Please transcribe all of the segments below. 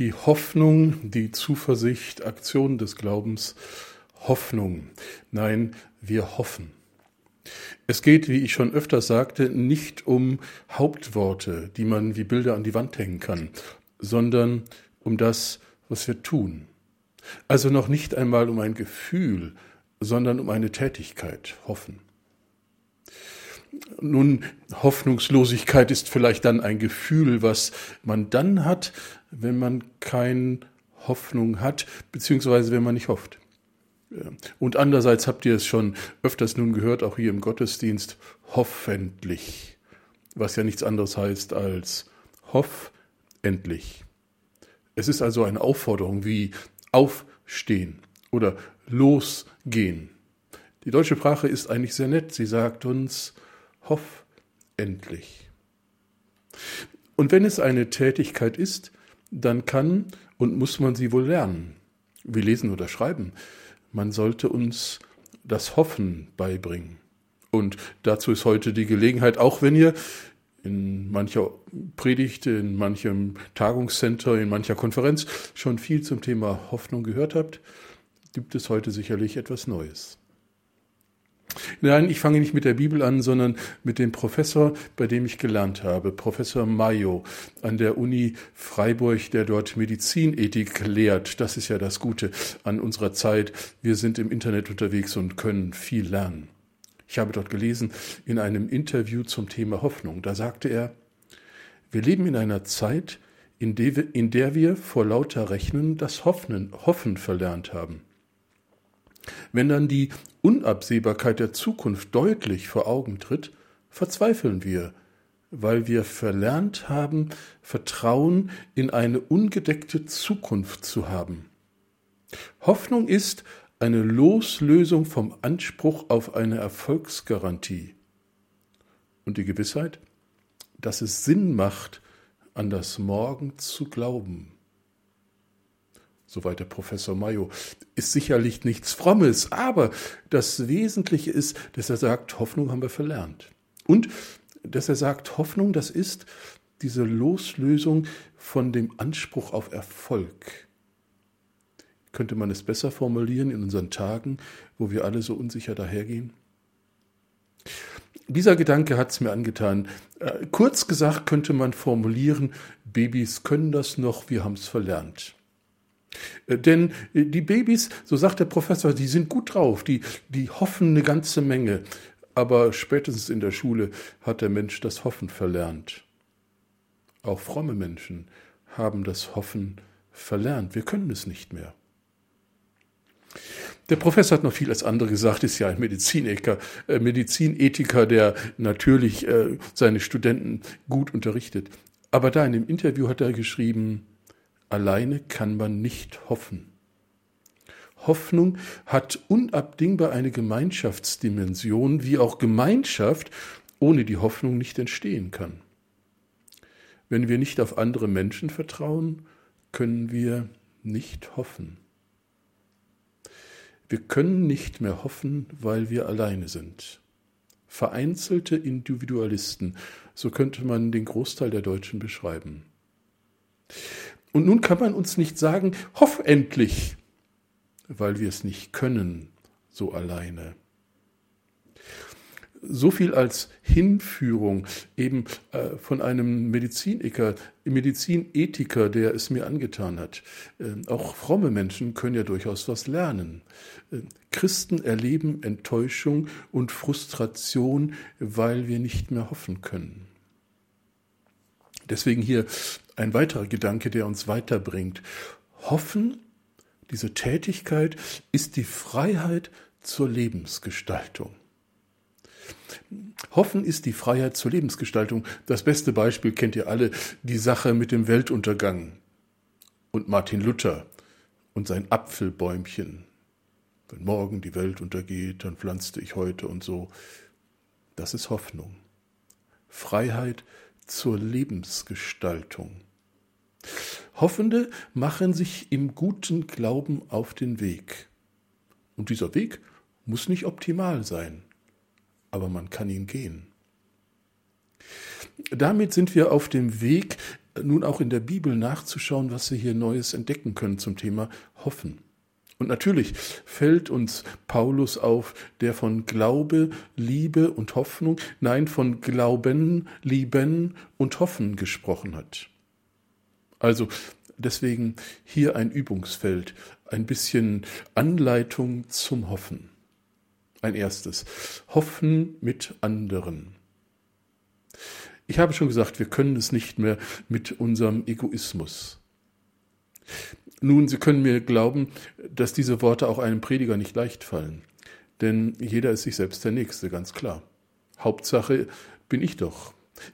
die Hoffnung, die Zuversicht, Aktion des Glaubens, Hoffnung. Nein, wir hoffen. Es geht, wie ich schon öfter sagte, nicht um Hauptworte, die man wie Bilder an die Wand hängen kann, sondern um das, was wir tun. Also noch nicht einmal um ein Gefühl, sondern um eine Tätigkeit, hoffen. Nun, Hoffnungslosigkeit ist vielleicht dann ein Gefühl, was man dann hat, wenn man keine Hoffnung hat, beziehungsweise wenn man nicht hofft. Und andererseits habt ihr es schon öfters nun gehört, auch hier im Gottesdienst, hoffentlich, was ja nichts anderes heißt als hoff endlich. Es ist also eine Aufforderung wie aufstehen oder losgehen. Die deutsche Sprache ist eigentlich sehr nett. Sie sagt uns, hoff endlich. Und wenn es eine Tätigkeit ist, dann kann und muss man sie wohl lernen. wie lesen oder schreiben man sollte uns das Hoffen beibringen. Und dazu ist heute die Gelegenheit, auch wenn ihr in mancher Predigt, in manchem Tagungscenter, in mancher Konferenz schon viel zum Thema Hoffnung gehört habt, gibt es heute sicherlich etwas Neues. Nein, ich fange nicht mit der Bibel an, sondern mit dem Professor, bei dem ich gelernt habe, Professor Mayo an der Uni Freiburg, der dort Medizinethik lehrt. Das ist ja das Gute an unserer Zeit. Wir sind im Internet unterwegs und können viel lernen. Ich habe dort gelesen in einem Interview zum Thema Hoffnung. Da sagte er, wir leben in einer Zeit, in der wir, vor lauter Rechnen das Hoffen, Hoffen verlernt haben. Wenn dann die Unabsehbarkeit der Zukunft deutlich vor Augen tritt, verzweifeln wir, weil wir verlernt haben, Vertrauen in eine ungedeckte Zukunft zu haben. Hoffnung ist eine Loslösung vom Anspruch auf eine Erfolgsgarantie und die Gewissheit, dass es Sinn macht, an das Morgen zu glauben soweit der Professor Mayo, ist sicherlich nichts Frommes, aber das Wesentliche ist, dass er sagt, Hoffnung haben wir verlernt. Und dass er sagt, Hoffnung, das ist diese Loslösung von dem Anspruch auf Erfolg. Könnte man es besser formulieren in unseren Tagen, wo wir alle so unsicher dahergehen? Dieser Gedanke hat es mir angetan. Äh, kurz gesagt könnte man formulieren, Babys können das noch, wir haben es verlernt. Äh, denn äh, die Babys, so sagt der Professor, die sind gut drauf, die, die hoffen eine ganze Menge. Aber spätestens in der Schule hat der Mensch das Hoffen verlernt. Auch fromme Menschen haben das Hoffen verlernt. Wir können es nicht mehr. Der Professor hat noch viel als andere gesagt, ist ja ein Medizinethiker, äh, Medizinethiker, der natürlich seine Studenten gut unterrichtet. Aber da in dem Interview hat er geschrieben, Alleine kann man nicht hoffen. Hoffnung hat unabdingbar eine Gemeinschaftsdimension, wie auch Gemeinschaft ohne die Hoffnung nicht entstehen kann. Wenn wir nicht auf andere Menschen vertrauen, können wir nicht hoffen. Wir können nicht mehr hoffen, weil wir alleine sind. Vereinzelte Individualisten, so könnte man den Großteil der Deutschen beschreiben. Und nun kann man uns nicht sagen, hoff endlich, weil wir es nicht können, so alleine. So viel als Hinführung eben äh, von einem Medizinethiker, Medizinethiker, der es mir angetan hat. Äh, auch fromme Menschen können ja durchaus was lernen. Äh, Christen erleben Enttäuschung und Frustration, weil wir nicht mehr hoffen können. Deswegen hier ein weiterer Gedanke, der uns weiterbringt. Hoffen, diese Tätigkeit, ist die Freiheit zur Lebensgestaltung. Hoffen ist die Freiheit zur Lebensgestaltung. Das beste Beispiel kennt ihr alle, die Sache mit dem Weltuntergang und Martin Luther und sein Apfelbäumchen. Wenn morgen die Welt untergeht, dann pflanzte ich heute und so. Das ist Hoffnung. Freiheit zur Lebensgestaltung. Hoffende machen sich im guten Glauben auf den Weg. Und dieser Weg muss nicht optimal sein, aber man kann ihn gehen. Damit sind wir auf dem Weg nun auch in der Bibel nachzuschauen, was wir hier Neues entdecken können zum Thema Hoffen. Und natürlich fällt uns Paulus auf, der von Glaube, Liebe und Hoffnung, nein, von Glauben, Lieben und Hoffen gesprochen hat. Also deswegen hier ein Übungsfeld, ein bisschen Anleitung zum Hoffen. Ein erstes. Hoffen mit anderen. Ich habe schon gesagt, wir können es nicht mehr mit unserem Egoismus. Nun, Sie können mir glauben, dass diese Worte auch einem Prediger nicht leicht fallen. Denn jeder ist sich selbst der Nächste, ganz klar. Hauptsache bin ich doch.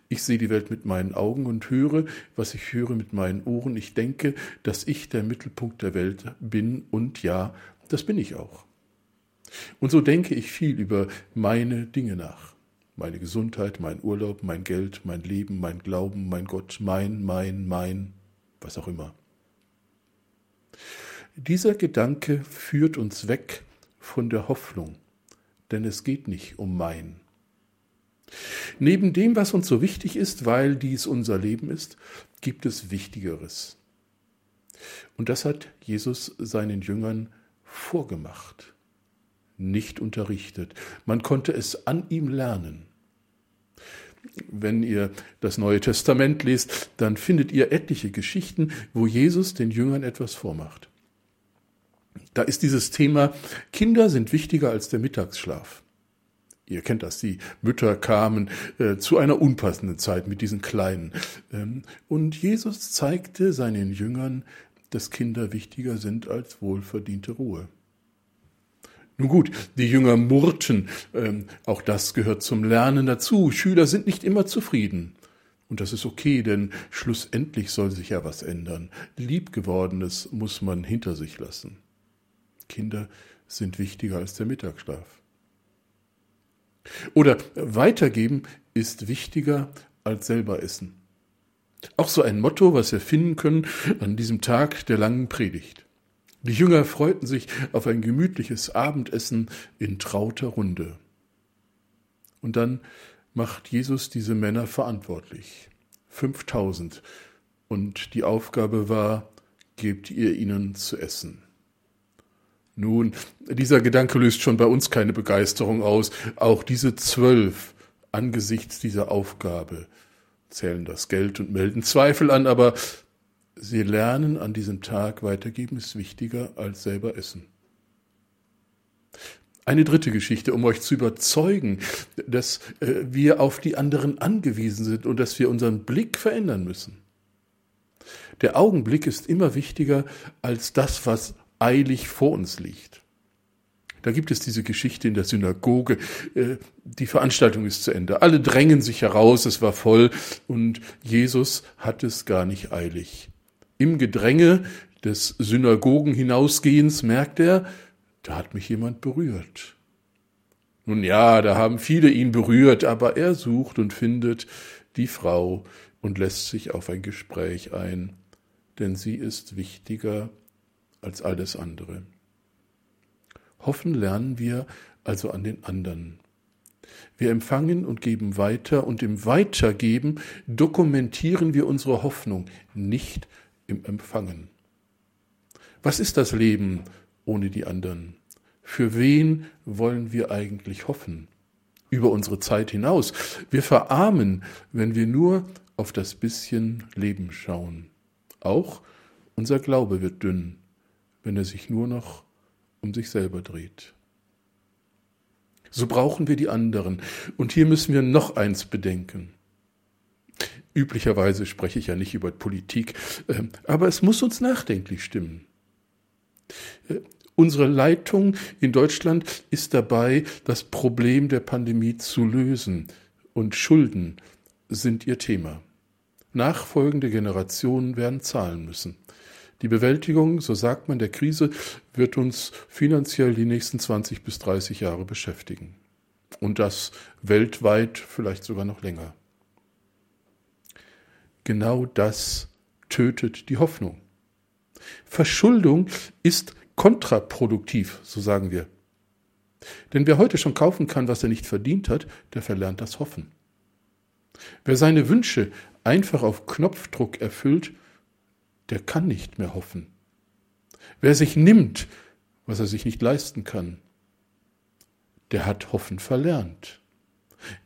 Ich sehe die Welt mit meinen Augen und höre, was ich höre mit meinen Ohren. Ich denke, dass ich der Mittelpunkt der Welt bin und ja, das bin ich auch. Und so denke ich viel über meine Dinge nach. Meine Gesundheit, mein Urlaub, mein Geld, mein Leben, mein Glauben, mein Gott, mein, mein, mein, was auch immer. Dieser Gedanke führt uns weg von der Hoffnung, denn es geht nicht um mein. Neben dem, was uns so wichtig ist, weil dies unser Leben ist, gibt es Wichtigeres. Und das hat Jesus seinen Jüngern vorgemacht, nicht unterrichtet. Man konnte es an ihm lernen. Wenn ihr das Neue Testament lest, dann findet ihr etliche Geschichten, wo Jesus den Jüngern etwas vormacht. Da ist dieses Thema, Kinder sind wichtiger als der Mittagsschlaf. Ihr kennt das, die Mütter kamen äh, zu einer unpassenden Zeit mit diesen Kleinen. Ähm, und Jesus zeigte seinen Jüngern, dass Kinder wichtiger sind als wohlverdiente Ruhe. Nun gut, die Jünger murrten, ähm, auch das gehört zum Lernen dazu. Schüler sind nicht immer zufrieden. Und das ist okay, denn schlussendlich soll sich ja was ändern. Liebgewordenes muss man hinter sich lassen. Kinder sind wichtiger als der Mittagsschlaf. Oder weitergeben ist wichtiger als selber essen. Auch so ein Motto, was wir finden können an diesem Tag der langen Predigt. Die Jünger freuten sich auf ein gemütliches Abendessen in trauter Runde. Und dann macht Jesus diese Männer verantwortlich. 5000. Und die Aufgabe war, gebt ihr ihnen zu essen. Nun, dieser Gedanke löst schon bei uns keine Begeisterung aus. Auch diese zwölf angesichts dieser Aufgabe zählen das Geld und melden Zweifel an, aber sie lernen an diesem Tag weitergeben ist wichtiger als selber essen. Eine dritte Geschichte, um euch zu überzeugen, dass äh, wir auf die anderen angewiesen sind und dass wir unseren Blick verändern müssen. Der Augenblick ist immer wichtiger als das, was eilig vor uns liegt. Da gibt es diese Geschichte in der Synagoge. Äh, die Veranstaltung ist zu Ende. Alle drängen sich heraus, es war voll und Jesus hat es gar nicht eilig. Im Gedränge des Synagogen hinausgehens merkt er, da hat mich jemand berührt. Nun ja, da haben viele ihn berührt, aber er sucht und findet die Frau und lässt sich auf ein Gespräch ein, denn sie ist wichtiger als alles andere. Hoffen lernen wir also an den anderen. Wir empfangen und geben weiter und im Weitergeben dokumentieren wir unsere Hoffnung, nicht im Empfangen. Was ist das Leben ohne die anderen? Für wen wollen wir eigentlich hoffen? Über unsere Zeit hinaus. Wir verarmen, wenn wir nur auf das bisschen Leben schauen. Auch unser Glaube wird dünn, wenn er sich nur noch um sich selber dreht. So brauchen wir die anderen. Und hier müssen wir noch eins bedenken. Üblicherweise spreche ich ja nicht über Politik, ähm, aber es muss uns nachdenklich stimmen. Äh, unsere Leitung in Deutschland ist dabei, das Problem der Pandemie zu lösen. Und Schulden sind ihr Thema. Nachfolgende Generationen werden zahlen müssen. Die Bewältigung, so sagt man, der Krise wird uns finanziell die nächsten 20 bis 30 Jahre beschäftigen. Und das weltweit vielleicht sogar noch länger. Genau das tötet die Hoffnung. Verschuldung ist kontraproduktiv, so sagen wir. Denn wer heute schon kaufen kann, was er nicht verdient hat, der verlernt das Hoffen. Wer seine Wünsche einfach auf Knopfdruck erfüllt, der kann nicht mehr hoffen. Wer sich nimmt, was er sich nicht leisten kann, der hat Hoffen verlernt.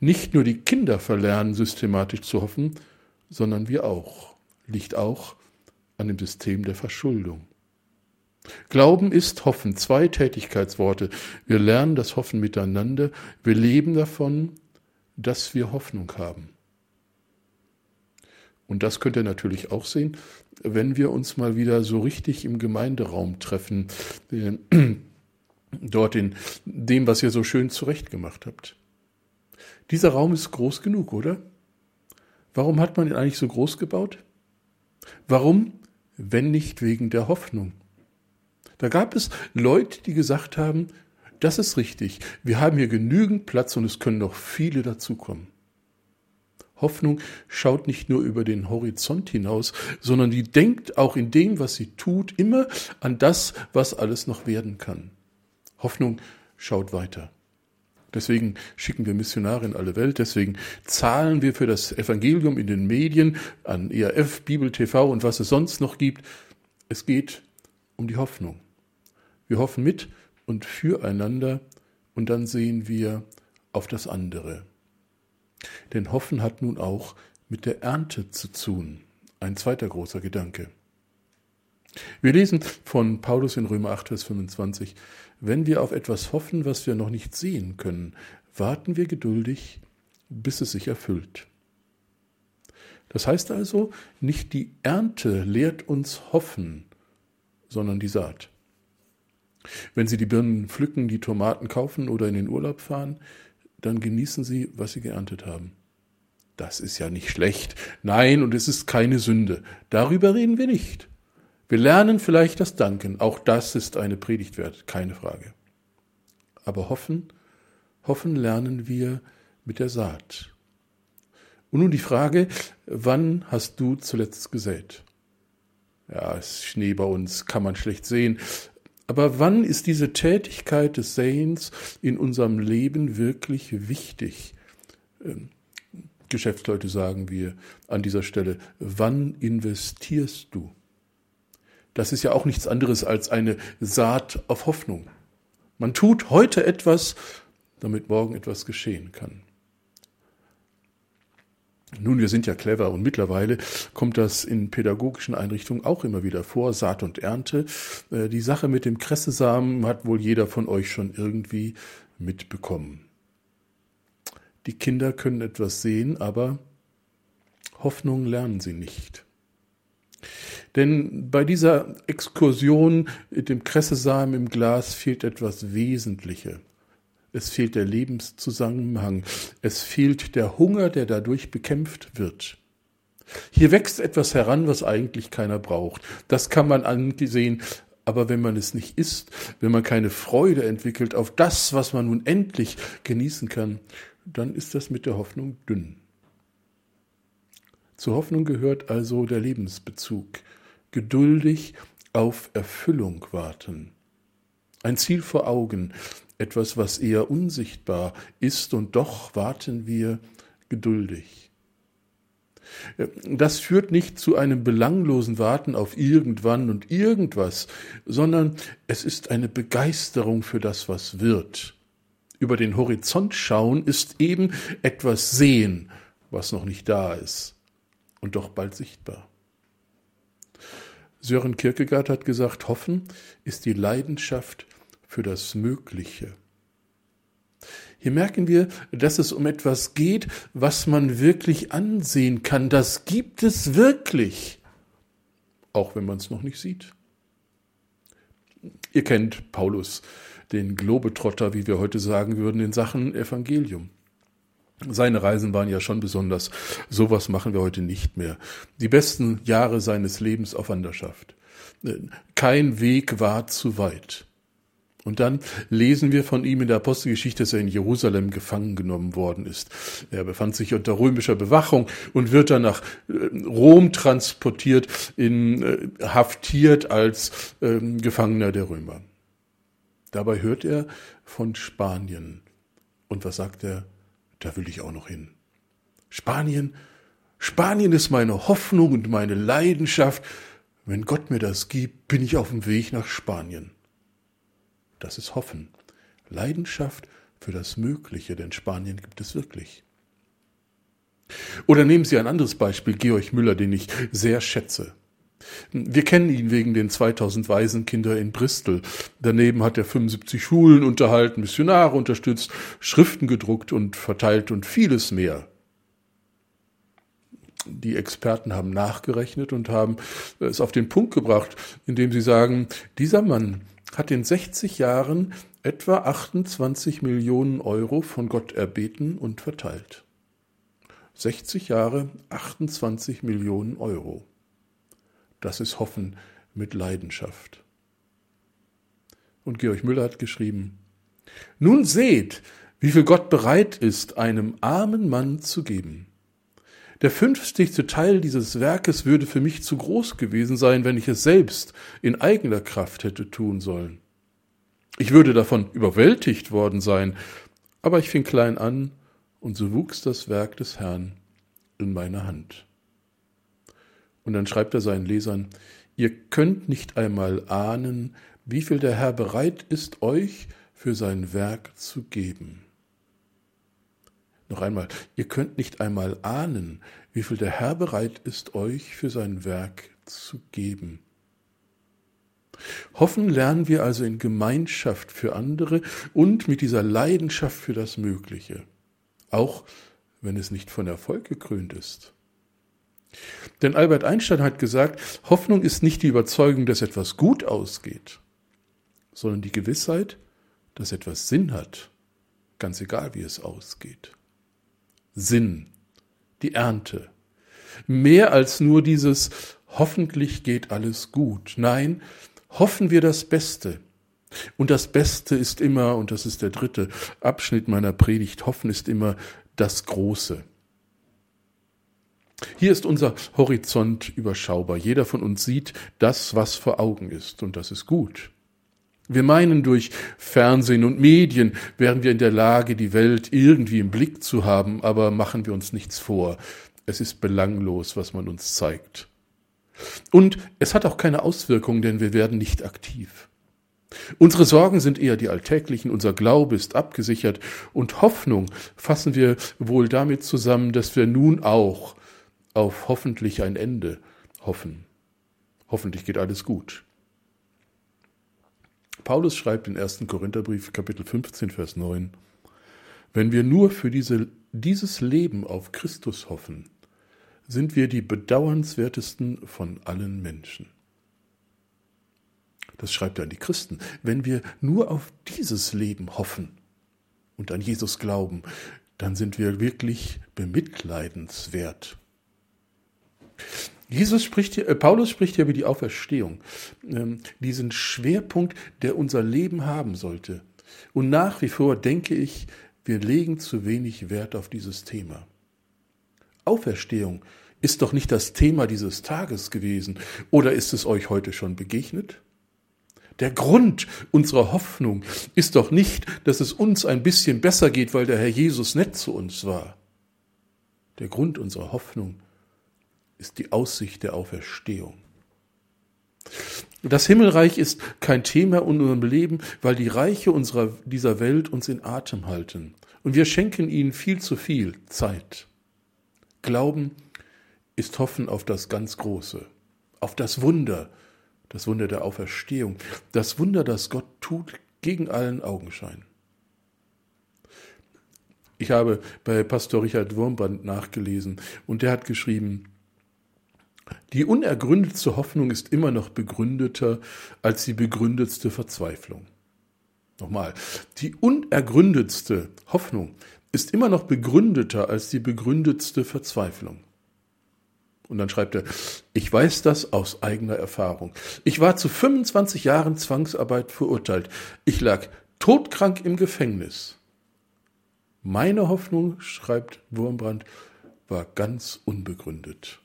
Nicht nur die Kinder verlernen systematisch zu hoffen, sondern wir auch. Liegt auch an dem System der Verschuldung. Glauben ist Hoffen, zwei Tätigkeitsworte. Wir lernen das Hoffen miteinander, wir leben davon, dass wir Hoffnung haben. Und das könnt ihr natürlich auch sehen, wenn wir uns mal wieder so richtig im Gemeinderaum treffen, äh, dort in dem, was ihr so schön zurechtgemacht habt. Dieser Raum ist groß genug, oder? Warum hat man ihn eigentlich so groß gebaut? Warum, wenn nicht wegen der Hoffnung? Da gab es Leute, die gesagt haben, das ist richtig, wir haben hier genügend Platz und es können noch viele dazukommen. Hoffnung schaut nicht nur über den Horizont hinaus, sondern die denkt auch in dem, was sie tut, immer an das, was alles noch werden kann. Hoffnung schaut weiter. Deswegen schicken wir Missionare in alle Welt, deswegen zahlen wir für das Evangelium in den Medien, an ERF, Bibel TV und was es sonst noch gibt. Es geht um die Hoffnung. Wir hoffen mit und füreinander und dann sehen wir auf das andere. Denn Hoffen hat nun auch mit der Ernte zu tun. Ein zweiter großer Gedanke. Wir lesen von Paulus in Römer 8, Vers 25, wenn wir auf etwas hoffen, was wir noch nicht sehen können, warten wir geduldig, bis es sich erfüllt. Das heißt also, nicht die Ernte lehrt uns hoffen, sondern die Saat. Wenn Sie die Birnen pflücken, die Tomaten kaufen oder in den Urlaub fahren, dann genießen Sie, was Sie geerntet haben. Das ist ja nicht schlecht. Nein, und es ist keine Sünde. Darüber reden wir nicht. Wir lernen vielleicht das Danken. Auch das ist eine Predigt wert, keine Frage. Aber hoffen, hoffen lernen wir mit der Saat. Und nun die Frage, wann hast du zuletzt gesät? Ja, es ist Schnee bei uns, kann man schlecht sehen. Aber wann ist diese Tätigkeit des Sehens in unserem Leben wirklich wichtig? Ähm, Geschäftsleute sagen wir an dieser Stelle, wann investierst du? Das ist ja auch nichts anderes als eine Saat auf Hoffnung. Man tut heute etwas, damit morgen etwas geschehen kann. Nun, wir sind ja clever und mittlerweile kommt das in pädagogischen Einrichtungen auch immer wieder vor, Saat und Ernte. Äh, die Sache mit dem Kressesamen hat wohl jeder von euch schon irgendwie mitbekommen. Die Kinder können etwas sehen, aber Hoffnung lernen sie nicht. Denn bei dieser Exkursion mit dem Kressesamen im Glas fehlt etwas Wesentliches. Es fehlt der Lebenszusammenhang. Es fehlt der Hunger, der dadurch bekämpft wird. Hier wächst etwas heran, was eigentlich keiner braucht. Das kann man angesehen, aber wenn man es nicht isst, wenn man keine Freude entwickelt auf das, was man nun endlich genießen kann, dann ist das mit der Hoffnung dünn. Zur Hoffnung gehört also der Lebensbezug. Geduldig auf Erfüllung warten. Ein Ziel vor Augen, etwas, was eher unsichtbar ist, und doch warten wir geduldig. Das führt nicht zu einem belanglosen Warten auf irgendwann und irgendwas, sondern es ist eine Begeisterung für das, was wird. Über den Horizont schauen ist eben etwas sehen, was noch nicht da ist und doch bald sichtbar. Sören Kierkegaard hat gesagt, Hoffen ist die Leidenschaft für das Mögliche. Hier merken wir, dass es um etwas geht, was man wirklich ansehen kann. Das gibt es wirklich, auch wenn man es noch nicht sieht. Ihr kennt Paulus, den Globetrotter, wie wir heute sagen würden, in Sachen Evangelium. Seine Reisen waren ja schon besonders. Sowas machen wir heute nicht mehr. Die besten Jahre seines Lebens auf Wanderschaft. Kein Weg war zu weit. Und dann lesen wir von ihm in der Apostelgeschichte, dass er in Jerusalem gefangen genommen worden ist. Er befand sich unter römischer Bewachung und wird dann nach äh, Rom transportiert, in, äh, haftiert als ähm, Gefangener der Römer. Dabei hört er von Spanien. Und was sagt er? Da will ich auch noch hin. Spanien, Spanien ist meine Hoffnung und meine Leidenschaft. Wenn Gott mir das gibt, bin ich auf dem Weg nach Spanien. Das ist Hoffen. Leidenschaft für das Mögliche, denn Spanien gibt es wirklich. Oder nehmen Sie ein anderes Beispiel, Georg Müller, den ich sehr schätze. Wir kennen ihn wegen den 2000 Waisenkinder in Bristol. Daneben hat er 75 Schulen unterhalten, Missionare unterstützt, Schriften gedruckt und verteilt und vieles mehr. Die Experten haben nachgerechnet und haben es auf den Punkt gebracht, indem sie sagen, dieser Mann hat in 60 Jahren etwa 28 Millionen Euro von Gott erbeten und verteilt. 60 Jahre, 28 Millionen Euro. Das ist Hoffen mit Leidenschaft. Und Georg Müller hat geschrieben, Nun seht, wie viel Gott bereit ist, einem armen Mann zu geben. Der fünfzigste Teil dieses Werkes würde für mich zu groß gewesen sein, wenn ich es selbst in eigener Kraft hätte tun sollen. Ich würde davon überwältigt worden sein, aber ich fing klein an, und so wuchs das Werk des Herrn in meiner Hand. Und dann schreibt er seinen Lesern, ihr könnt nicht einmal ahnen, wie viel der Herr bereit ist, euch für sein Werk zu geben. Noch einmal, ihr könnt nicht einmal ahnen, wie viel der Herr bereit ist, euch für sein Werk zu geben. Hoffen lernen wir also in Gemeinschaft für andere und mit dieser Leidenschaft für das Mögliche, auch wenn es nicht von Erfolg gekrönt ist. Denn Albert Einstein hat gesagt, Hoffnung ist nicht die Überzeugung, dass etwas gut ausgeht, sondern die Gewissheit, dass etwas Sinn hat, ganz egal wie es ausgeht. Sinn, die Ernte. Mehr als nur dieses hoffentlich geht alles gut. Nein, hoffen wir das Beste. Und das Beste ist immer, und das ist der dritte Abschnitt meiner Predigt, hoffen ist immer das Große. Hier ist unser Horizont überschaubar. Jeder von uns sieht das, was vor Augen ist, und das ist gut. Wir meinen, durch Fernsehen und Medien wären wir in der Lage, die Welt irgendwie im Blick zu haben, aber machen wir uns nichts vor. Es ist belanglos, was man uns zeigt. Und es hat auch keine Auswirkungen, denn wir werden nicht aktiv. Unsere Sorgen sind eher die alltäglichen, unser Glaube ist abgesichert und Hoffnung fassen wir wohl damit zusammen, dass wir nun auch auf hoffentlich ein Ende hoffen. Hoffentlich geht alles gut. Paulus schreibt in 1. Korintherbrief Kapitel 15, Vers 9, wenn wir nur für diese, dieses Leben auf Christus hoffen, sind wir die bedauernswertesten von allen Menschen. Das schreibt er an die Christen. Wenn wir nur auf dieses Leben hoffen und an Jesus glauben, dann sind wir wirklich bemitleidenswert. Jesus spricht hier, äh, Paulus spricht hier über die Auferstehung, ähm, diesen Schwerpunkt, der unser Leben haben sollte. Und nach wie vor denke ich, wir legen zu wenig Wert auf dieses Thema. Auferstehung ist doch nicht das Thema dieses Tages gewesen, oder ist es euch heute schon begegnet? Der Grund unserer Hoffnung ist doch nicht, dass es uns ein bisschen besser geht, weil der Herr Jesus nett zu uns war. Der Grund unserer Hoffnung ist die Aussicht der Auferstehung. Das Himmelreich ist kein Thema in unserem Leben, weil die Reiche unserer, dieser Welt uns in Atem halten. Und wir schenken ihnen viel zu viel Zeit. Glauben ist Hoffen auf das ganz Große, auf das Wunder, das Wunder der Auferstehung, das Wunder, das Gott tut gegen allen Augenschein. Ich habe bei Pastor Richard Wurmbrand nachgelesen und der hat geschrieben, die unergründetste Hoffnung ist immer noch begründeter als die begründetste Verzweiflung. Nochmal, die unergründetste Hoffnung ist immer noch begründeter als die begründetste Verzweiflung. Und dann schreibt er, ich weiß das aus eigener Erfahrung. Ich war zu 25 Jahren Zwangsarbeit verurteilt. Ich lag todkrank im Gefängnis. Meine Hoffnung, schreibt Wurmbrand, war ganz unbegründet.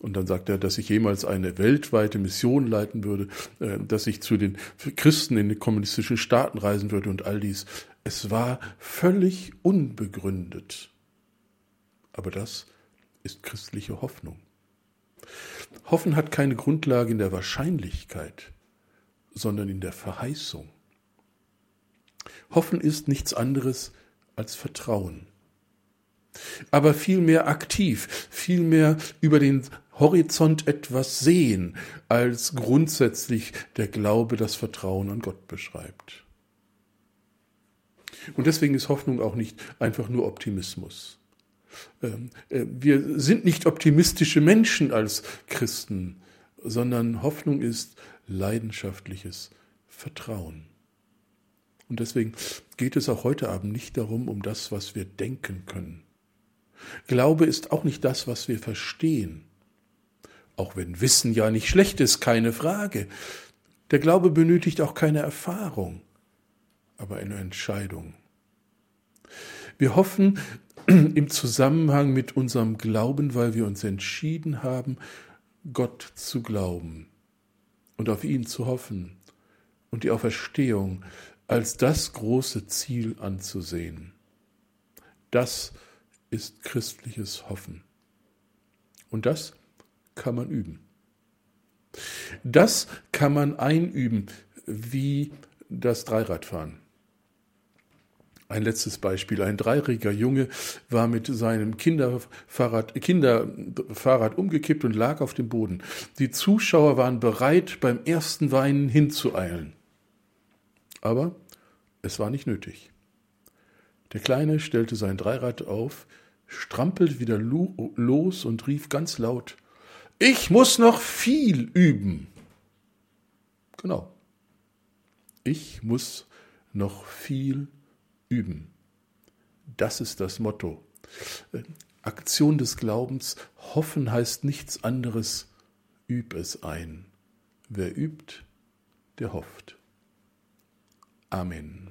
Und dann sagt er, dass ich jemals eine weltweite Mission leiten würde, äh, dass ich zu den Christen in den kommunistischen Staaten reisen würde und all dies. Es war völlig unbegründet. Aber das ist christliche Hoffnung. Hoffen hat keine Grundlage in der Wahrscheinlichkeit, sondern in der Verheißung. Hoffen ist nichts anderes als Vertrauen. Aber vielmehr aktiv, vielmehr über den Horizont etwas sehen, als grundsätzlich der Glaube das Vertrauen an Gott beschreibt. Und deswegen ist Hoffnung auch nicht einfach nur Optimismus. Ähm, äh, wir sind nicht optimistische Menschen als Christen, sondern Hoffnung ist leidenschaftliches Vertrauen. Und deswegen geht es auch heute Abend nicht darum, um das, was wir denken können. Glaube ist auch nicht das, was wir verstehen. Auch wenn Wissen ja nicht schlecht ist, keine Frage. Der Glaube benötigt auch keine Erfahrung, aber eine Entscheidung. Wir hoffen im Zusammenhang mit unserem Glauben, weil wir uns entschieden haben, Gott zu glauben und auf ihn zu hoffen und die Auferstehung als das große Ziel anzusehen. Das ist christliches Hoffen. Und das kann man üben. Das kann man einüben wie das Dreiradfahren. Ein letztes Beispiel. Ein dreijähriger Junge war mit seinem Kinderfahrrad, Kinderfahrrad umgekippt und lag auf dem Boden. Die Zuschauer waren bereit, beim ersten Weinen hinzueilen. Aber es war nicht nötig. Der Kleine stellte sein Dreirad auf, strampelte wieder los und rief ganz laut, ich muss noch viel üben. Genau. Ich muss noch viel üben. Das ist das Motto. Aktion des Glaubens, hoffen heißt nichts anderes, üb es ein. Wer übt, der hofft. Amen.